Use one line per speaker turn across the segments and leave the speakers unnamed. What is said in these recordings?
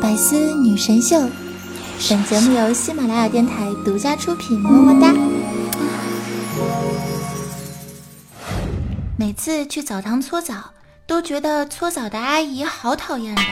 百思女神秀，本节目由喜马拉雅电台独家出品。么么哒！每次去澡堂搓澡，都觉得搓澡的阿姨好讨厌的。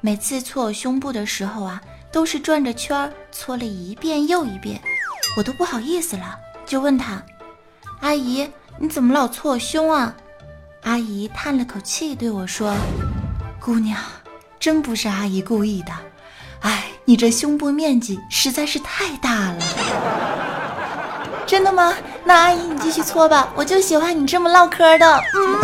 每次搓我胸部的时候啊，都是转着圈儿搓了一遍又一遍，我都不好意思了，就问她：“阿姨，你怎么老搓我胸啊？”阿姨叹了口气对我说：“姑娘。”真不是阿姨故意的，哎，你这胸部面积实在是太大了。真的吗？那阿姨你继续搓吧，我就喜欢你这么唠嗑的。嗯。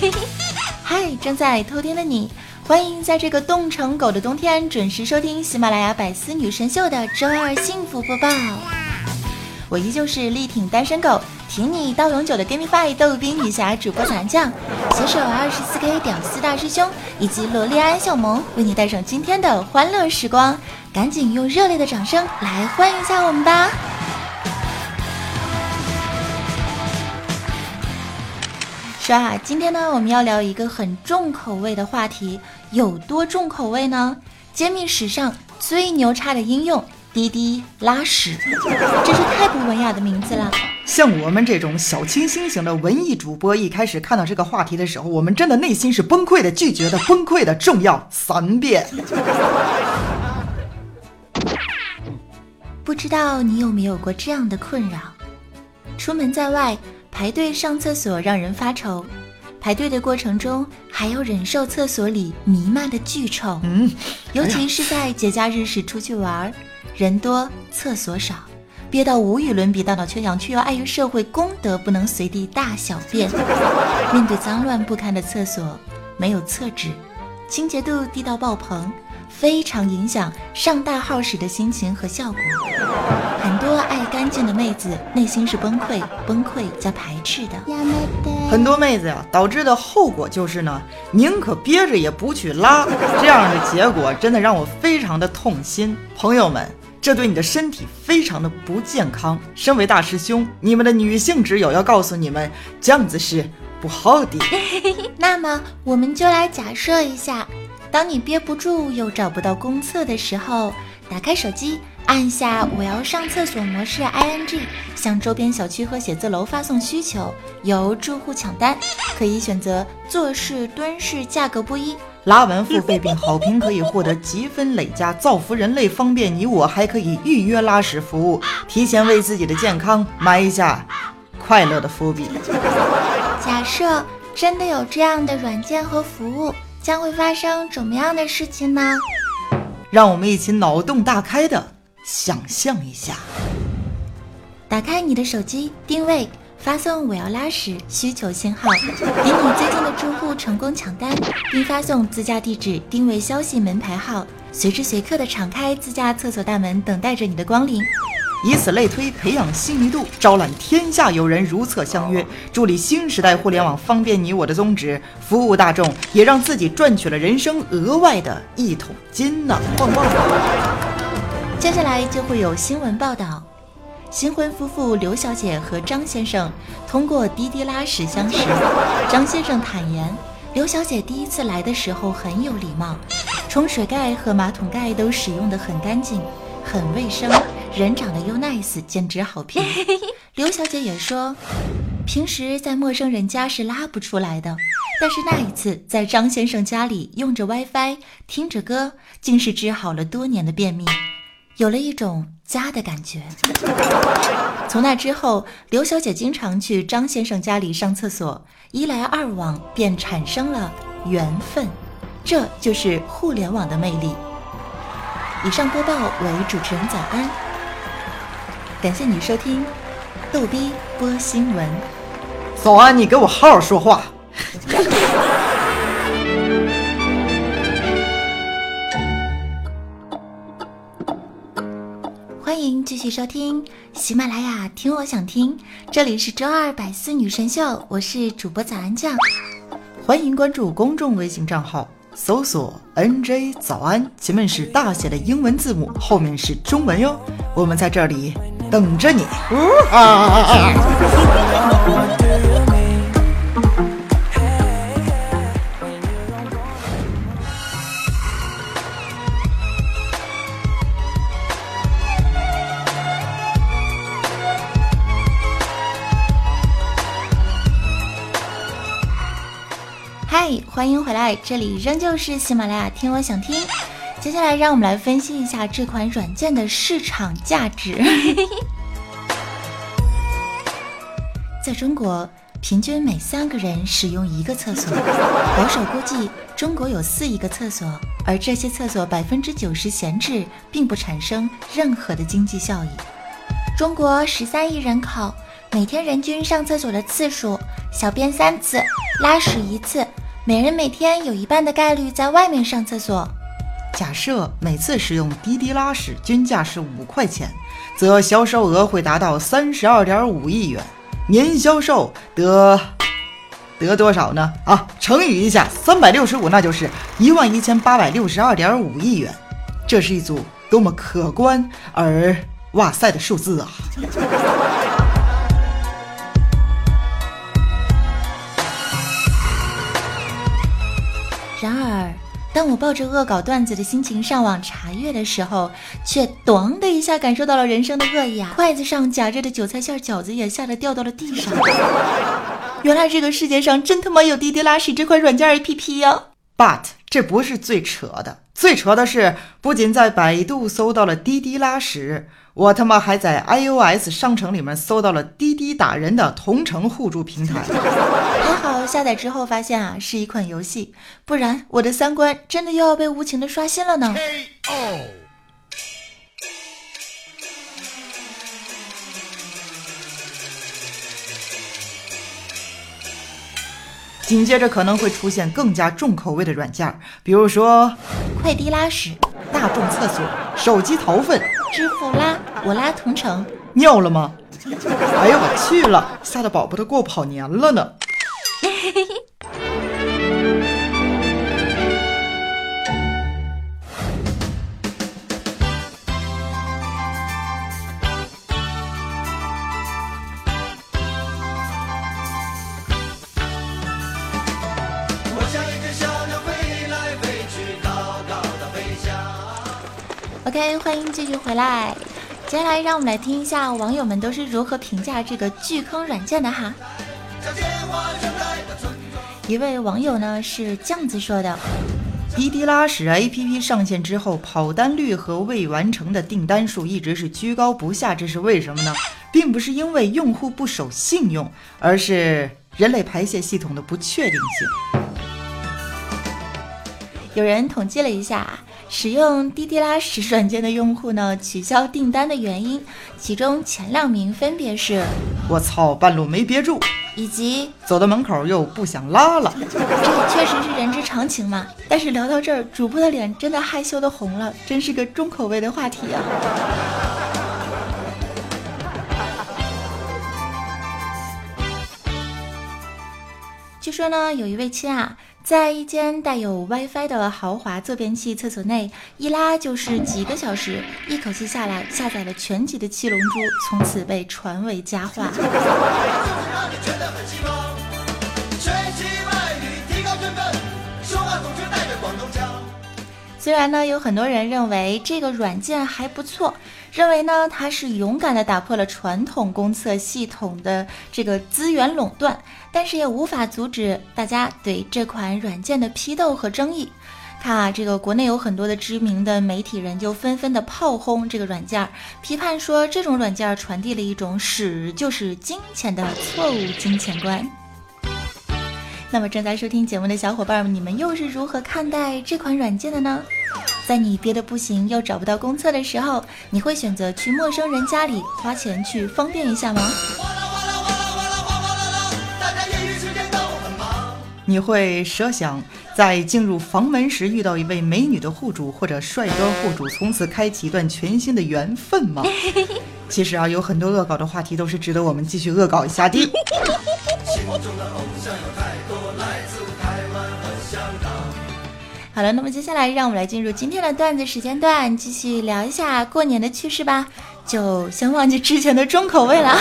嗨，正在偷听的你。欢迎在这个冻成狗的冬天准时收听喜马拉雅百思女神秀的周二幸福播报。我依旧是力挺单身狗，挺你到永久的 game five 逗比女侠主播残酱，携手二十四 K 屌丝大师兄以及萝莉安小萌，为你带上今天的欢乐时光。赶紧用热烈的掌声来欢迎一下我们吧！说啊，今天呢，我们要聊一个很重口味的话题。有多重口味呢？揭秘史上最牛叉的应用——滴滴拉屎，真是太不文雅的名字了。
像我们这种小清新型的文艺主播，一开始看到这个话题的时候，我们真的内心是崩溃的、拒绝的、崩溃的，重要三遍。
不知道你有没有过这样的困扰：出门在外排队上厕所让人发愁。排队的过程中，还要忍受厕所里弥漫的巨臭。嗯，尤其是在节假日时出去玩，人多厕所少，憋到无与伦比，大脑缺氧，却又碍于社会公德，不能随地大小便。面对脏乱不堪的厕所，没有厕纸，清洁度低到爆棚。非常影响上大号时的心情和效果。很多爱干净的妹子内心是崩溃、崩溃加排斥的。
很多妹子呀，导致的后果就是呢，宁可憋着也不去拉。这样的结果真的让我非常的痛心。朋友们，这对你的身体非常的不健康。身为大师兄，你们的女性挚友要告诉你们，这样子是不好的。
那么，我们就来假设一下。当你憋不住又找不到公厕的时候，打开手机，按下“我要上厕所”模式 ing，向周边小区和写字楼发送需求，由住户抢单，可以选择坐式、蹲式，价格不一。
拉完付费并好评可以获得积分累加，造福人类，方便你我，还可以预约拉屎服务，提前为自己的健康埋下快乐的伏笔。
假设真的有这样的软件和服务。将会发生怎么样的事情呢？
让我们一起脑洞大开的想象一下。
打开你的手机，定位，发送“我要拉屎”需求信号，给你最近的住户成功抢单，并发送自家地址、定位消息、门牌号，随时随刻的敞开自家厕所大门，等待着你的光临。
以此类推，培养信誉度，招揽天下友人如厕相约，助力新时代互联网方便你我的宗旨，服务大众，也让自己赚取了人生额外的一桶金呢！棒棒！
接下来就会有新闻报道：新婚夫妇刘小姐和张先生通过滴滴拉屎相识。张先生坦言，刘小姐第一次来的时候很有礼貌，冲水盖和马桶盖都使用的很干净，很卫生。人长得又 nice，简直好评。刘小姐也说，平时在陌生人家是拉不出来的，但是那一次在张先生家里用着 WiFi 听着歌，竟是治好了多年的便秘，有了一种家的感觉。从那之后，刘小姐经常去张先生家里上厕所，一来二往便产生了缘分，这就是互联网的魅力。以上播报为主持人早安。感谢你收听逗逼播新闻。
早安，你给我好好说话。
欢迎继续收听喜马拉雅听我想听，这里是周二百思女神秀，我是主播早安酱。
欢迎关注公众微信账号搜索 “nj 早安”，前面是大写的英文字母，后面是中文哟。我们在这里等着你。
嗨，欢迎回来，这里仍旧是喜马拉雅听我想听。接下来让我们来分析一下这款软件的市场价值。在中国，平均每三个人使用一个厕所，保守估计中国有四亿个厕所，而这些厕所百分之九十闲置，并不产生任何的经济效益。中国十三亿人口，每天人均上厕所的次数，小便三次，拉屎一次。每人每天有一半的概率在外面上厕所。
假设每次使用滴滴拉屎均价是五块钱，则销售额会达到三十二点五亿元，年销售得得多少呢？啊，乘以一下三百六十五，那就是一万一千八百六十二点五亿元。这是一组多么可观而哇塞的数字啊！
当我抱着恶搞段子的心情上网查阅的时候，却“咚”的一下感受到了人生的恶意啊！筷子上夹着的韭菜馅饺子也吓得掉到了地上。原来这个世界上真他妈有滴滴拉屎这款软件 APP 呀
！But 这不是最扯的，最扯的是，不仅在百度搜到了滴滴拉屎。我他妈还在 iOS 商城里面搜到了滴滴打人的同城互助平台，
还好下载之后发现啊是一款游戏，不然我的三观真的又要被无情的刷新了呢。
紧接着可能会出现更加重口味的软件，比如说
快滴拉屎、
大众厕所、手机掏粪、
支付拉我拉同城，
尿了吗？哎呀，我去了，吓得宝宝都过跑年了呢。
OK，欢迎继续回来。接下来让我们来听一下网友们都是如何评价这个巨坑软件的哈。一位网友呢是酱子说的：
滴滴拉屎 APP 上线之后，跑单率和未完成的订单数一直是居高不下，这是为什么呢？并不是因为用户不守信用，而是人类排泄系统的不确定性。
有人统计了一下。使用滴滴拉屎软件的用户呢，取消订单的原因，其中前两名分别是：
我操，半路没憋住，
以及
走到门口又不想拉了。
这也确实是人之常情嘛。但是聊到这儿，主播的脸真的害羞的红了，真是个重口味的话题啊。据说呢，有一位亲啊。在一间带有 WiFi 的豪华坐便器厕所内，一拉就是几个小时，一口气下来下载了全集的《七龙珠》，从此被传为佳话。虽然呢，有很多人认为这个软件还不错，认为呢它是勇敢的打破了传统公厕系统的这个资源垄断，但是也无法阻止大家对这款软件的批斗和争议。看啊，这个国内有很多的知名的媒体人就纷纷的炮轰这个软件，批判说这种软件传递了一种屎就是金钱的错误金钱观。那么正在收听节目的小伙伴们，你们又是如何看待这款软件的呢？在你憋得不行又找不到公厕的时候，你会选择去陌生人家里花钱去方便一下吗？
你会设想在进入房门时遇到一位美女的户主或者帅哥户主，从此开启一段全新的缘分吗？其实啊，有很多恶搞的话题都是值得我们继续恶搞一下的。
好了，那么接下来让我们来进入今天的段子时间段，继续聊一下过年的趣事吧。就先忘记之前的重口味了。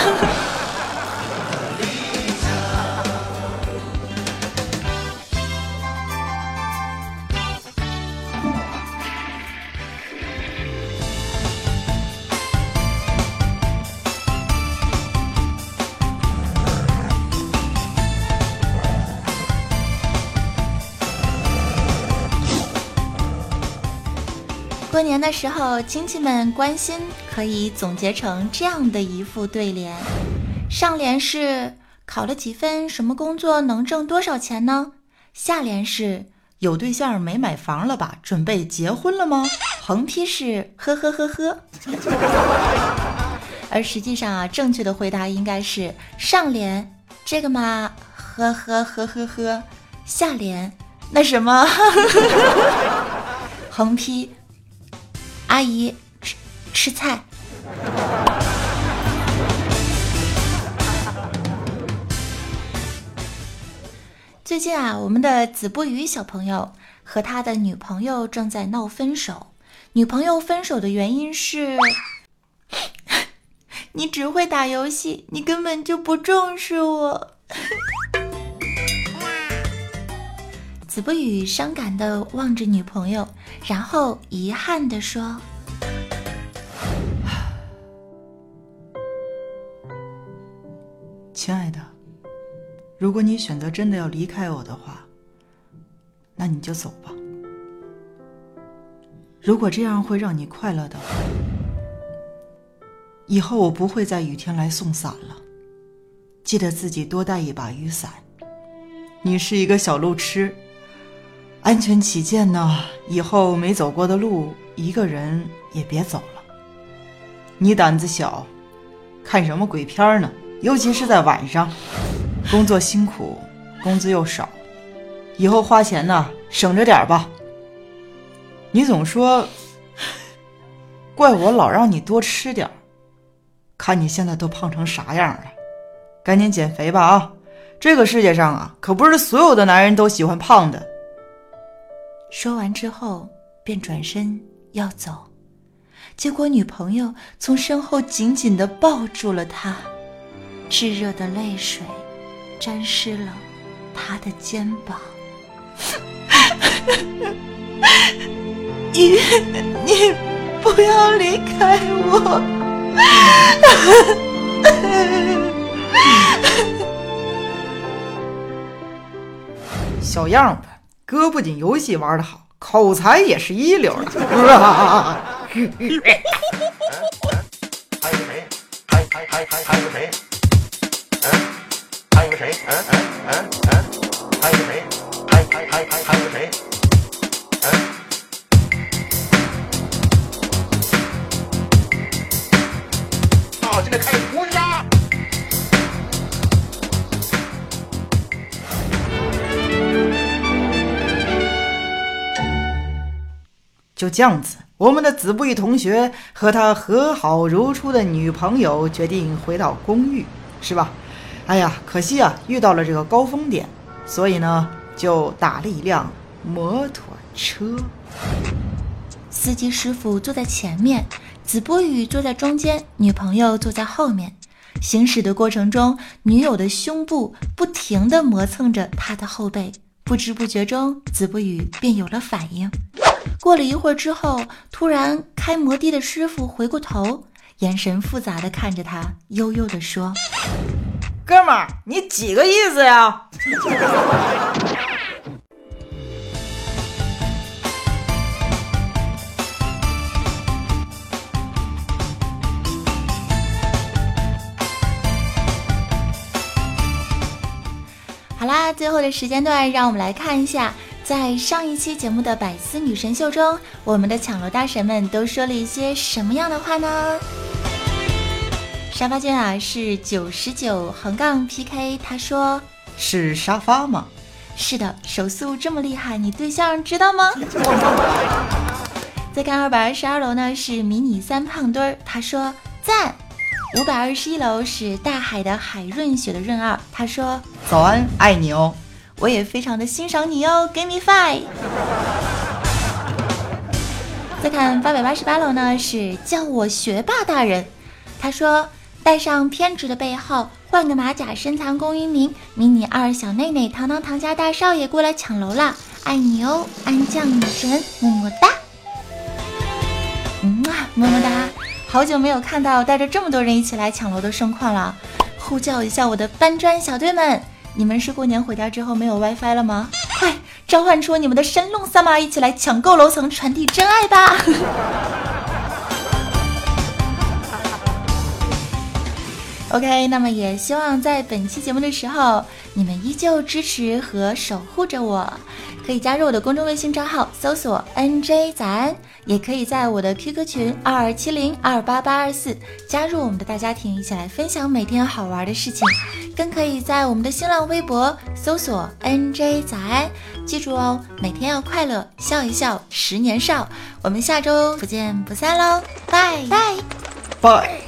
过年的时候，亲戚们关心，可以总结成这样的一副对联：上联是考了几分，什么工作能挣多少钱呢？下联是
有对象没买房了吧？准备结婚了吗？
横批是呵呵呵呵。而实际上啊，正确的回答应该是上联这个嘛，呵呵呵呵呵。下联那什么，横批。阿姨，吃吃菜。最近啊，我们的子不语小朋友和他的女朋友正在闹分手。女朋友分手的原因是，你只会打游戏，你根本就不重视我。子不语伤感的望着女朋友，然后遗憾的说：“
亲爱的，如果你选择真的要离开我的话，那你就走吧。如果这样会让你快乐的话，以后我不会在雨天来送伞了。记得自己多带一把雨伞。你是一个小路痴。”安全起见呢，以后没走过的路，一个人也别走了。你胆子小，看什么鬼片呢？尤其是在晚上，工作辛苦，工资又少，以后花钱呢，省着点吧。你总说，怪我老让你多吃点看你现在都胖成啥样了，赶紧减肥吧啊！这个世界上啊，可不是所有的男人都喜欢胖的。
说完之后，便转身要走，结果女朋友从身后紧紧地抱住了他，炙热的泪水沾湿了他的肩膀。你你不要离开我，
小样儿。哥不仅游戏玩得好，口才也是一流的。还有谁？还有谁？嗯嗯嗯？还有谁？就这样子，我们的子不语同学和他和好如初的女朋友决定回到公寓，是吧？哎呀，可惜啊，遇到了这个高峰点，所以呢，就打了一辆摩托车。
司机师傅坐在前面，子不语坐在中间，女朋友坐在后面。行驶的过程中，女友的胸部不停地磨蹭着他的后背，不知不觉中，子不语便有了反应。过了一会儿之后，突然开摩的的师傅回过头，眼神复杂的看着他，悠悠的说：“
哥们儿，你几个意思呀？”
好啦，最后的时间段，让我们来看一下。在上一期节目的百思女神秀中，我们的抢楼大神们都说了一些什么样的话呢？沙发君啊是九十九横杠 PK，他说
是沙发吗？
是的，手速这么厉害，你对象知道吗？再看二百二十二楼呢是迷你三胖墩儿，他说赞。五百二十一楼是大海的海润雪的润二，他说
早安，爱你哦。
我也非常的欣赏你哦，Give me five。再看八百八十八楼呢，是叫我学霸大人。他说：“带上偏执的背后，换个马甲，深藏功与名。迷你二小内内，堂堂唐家大少爷过来抢楼啦！爱你哦，安将女神，么么哒。嗯啊，么么哒！好久没有看到带着这么多人一起来抢楼的盛况了。呼叫一下我的搬砖小队们，你们是过年回家之后没有 WiFi 了吗？快召唤出你们的神龙三马，一起来抢购楼层，传递真爱吧！”OK，那么也希望在本期节目的时候，你们依旧支持和守护着我。可以加入我的公众微信账号，搜索 NJ 早安，也可以在我的 QQ 群二二七零二八八二四加入我们的大家庭，一起来分享每天好玩的事情。更可以在我们的新浪微博搜索 NJ 早安，记住哦，每天要快乐，笑一笑，十年少。我们下周不见不散喽，拜拜
拜。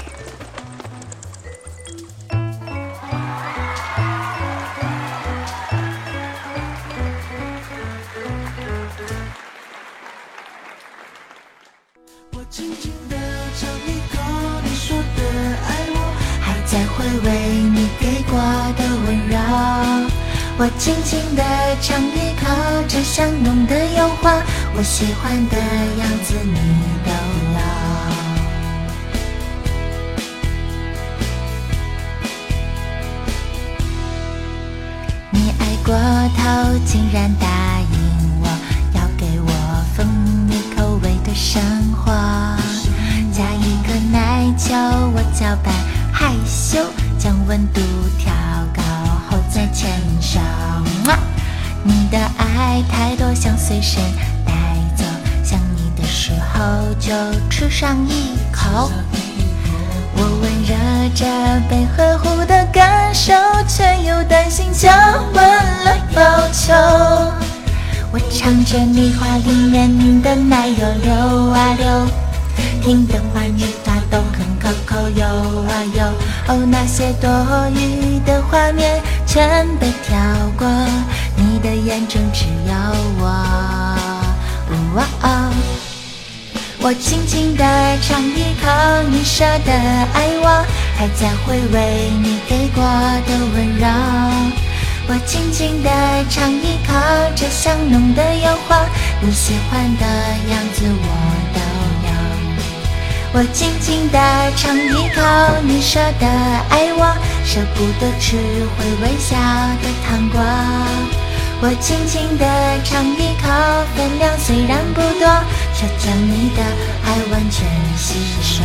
尝一口这香浓的油画，我喜欢的样子你都有。你爱过头，竟然答应我要给我蜂蜜口味的生活，加一颗奶球，我搅拌害羞，将温度调高后再牵手。你的爱太多，想随身带走。想你的时候就吃上一口。我温热着被呵护的感受，却又担心降温了要求。我唱着你话里面的奶油流啊流，听的话你话都很可口有啊有。哦，那些多余的画面全被跳过。你的眼中只有我，我轻轻地尝一口你说的爱我，还在回味你给过的温柔。我轻轻地尝一口这香浓的诱惑，你喜欢的样子我都有。我轻轻地尝一口你说的爱我，舍不得吃会微笑的糖果。我轻轻地尝一口，分量虽然不多，却将你的爱完全吸收。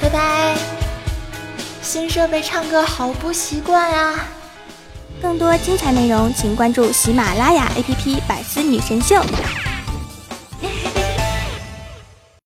拜拜。新设备唱歌好不习惯啊！
更多精彩内容，请关注喜马拉雅 APP《百思女神秀》。